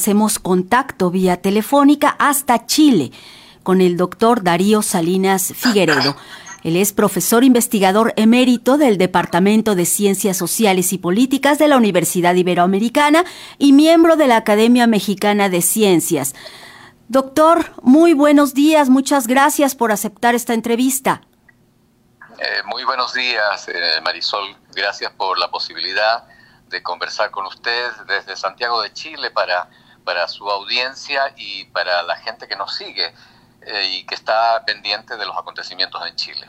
Hacemos contacto vía telefónica hasta Chile con el doctor Darío Salinas Figueredo. Él es profesor investigador emérito del Departamento de Ciencias Sociales y Políticas de la Universidad Iberoamericana y miembro de la Academia Mexicana de Ciencias. Doctor, muy buenos días, muchas gracias por aceptar esta entrevista. Eh, muy buenos días, eh, Marisol. Gracias por la posibilidad de conversar con usted desde Santiago de Chile para para su audiencia y para la gente que nos sigue eh, y que está pendiente de los acontecimientos en Chile.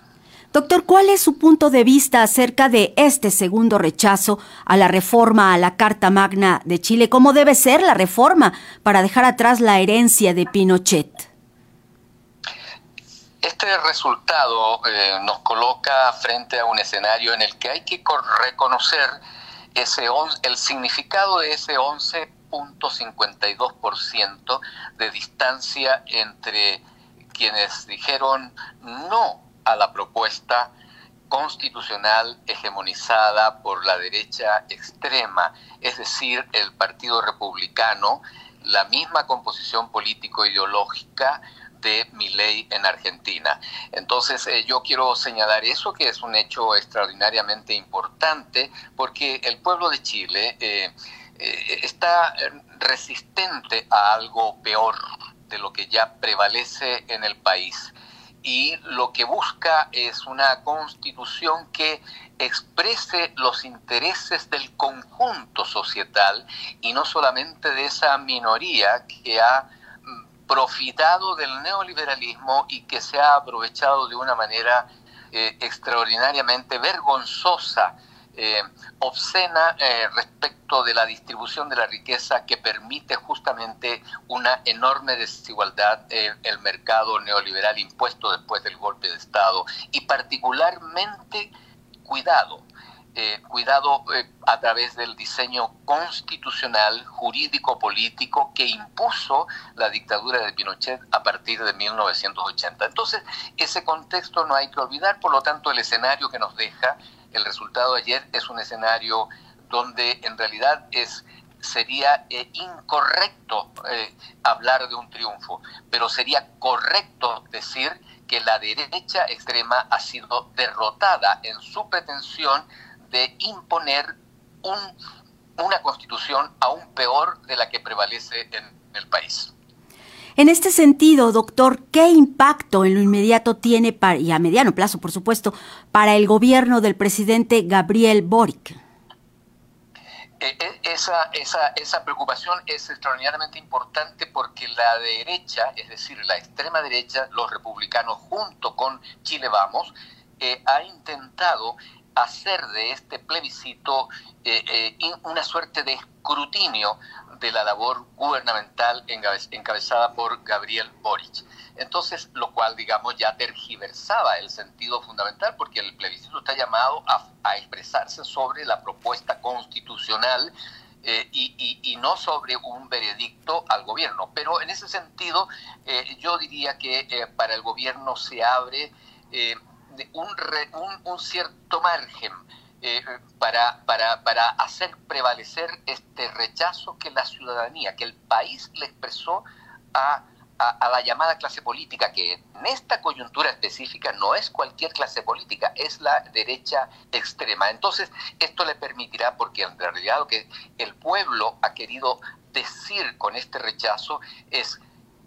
Doctor, ¿cuál es su punto de vista acerca de este segundo rechazo a la reforma a la Carta Magna de Chile? ¿Cómo debe ser la reforma para dejar atrás la herencia de Pinochet? Este resultado eh, nos coloca frente a un escenario en el que hay que reconocer ese el significado de ese 11 .52% de distancia entre quienes dijeron no a la propuesta constitucional hegemonizada por la derecha extrema, es decir, el Partido Republicano, la misma composición político-ideológica de mi ley en Argentina. Entonces eh, yo quiero señalar eso que es un hecho extraordinariamente importante porque el pueblo de Chile eh, eh, está eh, resistente a algo peor de lo que ya prevalece en el país. Y lo que busca es una constitución que exprese los intereses del conjunto societal y no solamente de esa minoría que ha mm, profitado del neoliberalismo y que se ha aprovechado de una manera eh, extraordinariamente vergonzosa eh, obscena eh, respecto de la distribución de la riqueza que permite justamente una enorme desigualdad en el mercado neoliberal impuesto después del golpe de Estado y particularmente cuidado. Eh, cuidado a través del diseño constitucional, jurídico, político que impuso la dictadura de Pinochet a partir de 1980. Entonces, ese contexto no hay que olvidar, por lo tanto, el escenario que nos deja el resultado de ayer es un escenario donde en realidad es sería eh, incorrecto eh, hablar de un triunfo, pero sería correcto decir que la derecha extrema ha sido derrotada en su pretensión de imponer un, una constitución aún peor de la que prevalece en el país. En este sentido, doctor, ¿qué impacto en lo inmediato tiene, para, y a mediano plazo, por supuesto, para el gobierno del presidente Gabriel Boric? Eh, eh, esa, esa, esa preocupación es extraordinariamente importante porque la derecha, es decir, la extrema derecha, los republicanos junto con Chile Vamos, eh, ha intentado hacer de este plebiscito una suerte de escrutinio de la labor gubernamental encabezada por Gabriel Boric. Entonces, lo cual, digamos, ya tergiversaba el sentido fundamental, porque el plebiscito está llamado a, expresarse sobre la propuesta constitucional eh, y, no sobre un veredicto al gobierno. Pero en ese sentido, eh, yo diría que eh, para el gobierno se abre un, un, cierto margen eh, para, para, para hacer prevalecer este rechazo que la ciudadanía, que el país le expresó a, a, la llamada clase política, que en esta coyuntura específica no es cualquier clase política, es la derecha extrema. Entonces, esto le permitirá, porque en realidad lo que el pueblo ha querido decir con este rechazo es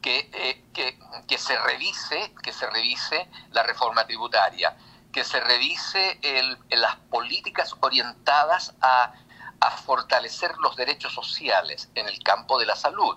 que, eh, que, que se revise, que se revise la reforma tributaria que se revise el, las políticas orientadas a, a fortalecer los derechos sociales en el campo de la salud,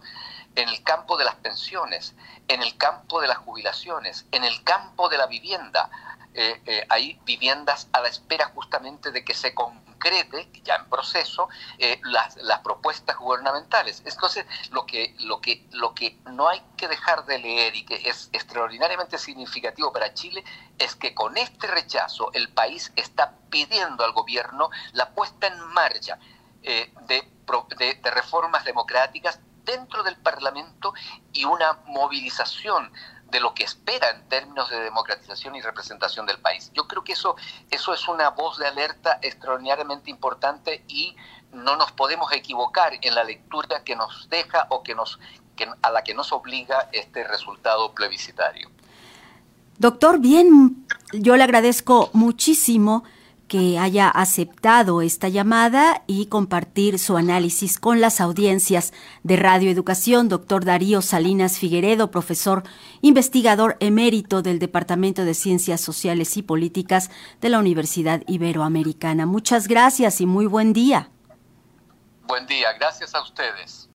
en el campo de las pensiones, en el campo de las jubilaciones, en el campo de la vivienda. Eh, eh, hay viviendas a la espera justamente de que se concrete, ya en proceso, eh, las, las, propuestas gubernamentales. Entonces, lo que, lo, que, lo que no hay que dejar de leer y que es extraordinariamente significativo para Chile es que con este rechazo el país está pidiendo al gobierno la puesta en marcha de, de, de reformas democráticas dentro del Parlamento y una movilización de lo que espera en términos de democratización y representación del país. Yo creo que eso, eso es una voz de alerta extraordinariamente importante y no nos podemos equivocar en la lectura que nos deja o que nos, a la que nos obliga este resultado plebiscitario. Doctor, bien, yo le agradezco muchísimo que haya aceptado esta llamada y compartir su análisis con las audiencias de Radio Educación. Doctor Darío Salinas Figueredo, profesor investigador emérito del Departamento de Ciencias Sociales y Políticas de la Universidad Iberoamericana. Muchas gracias y muy buen día. Buen día, gracias a ustedes.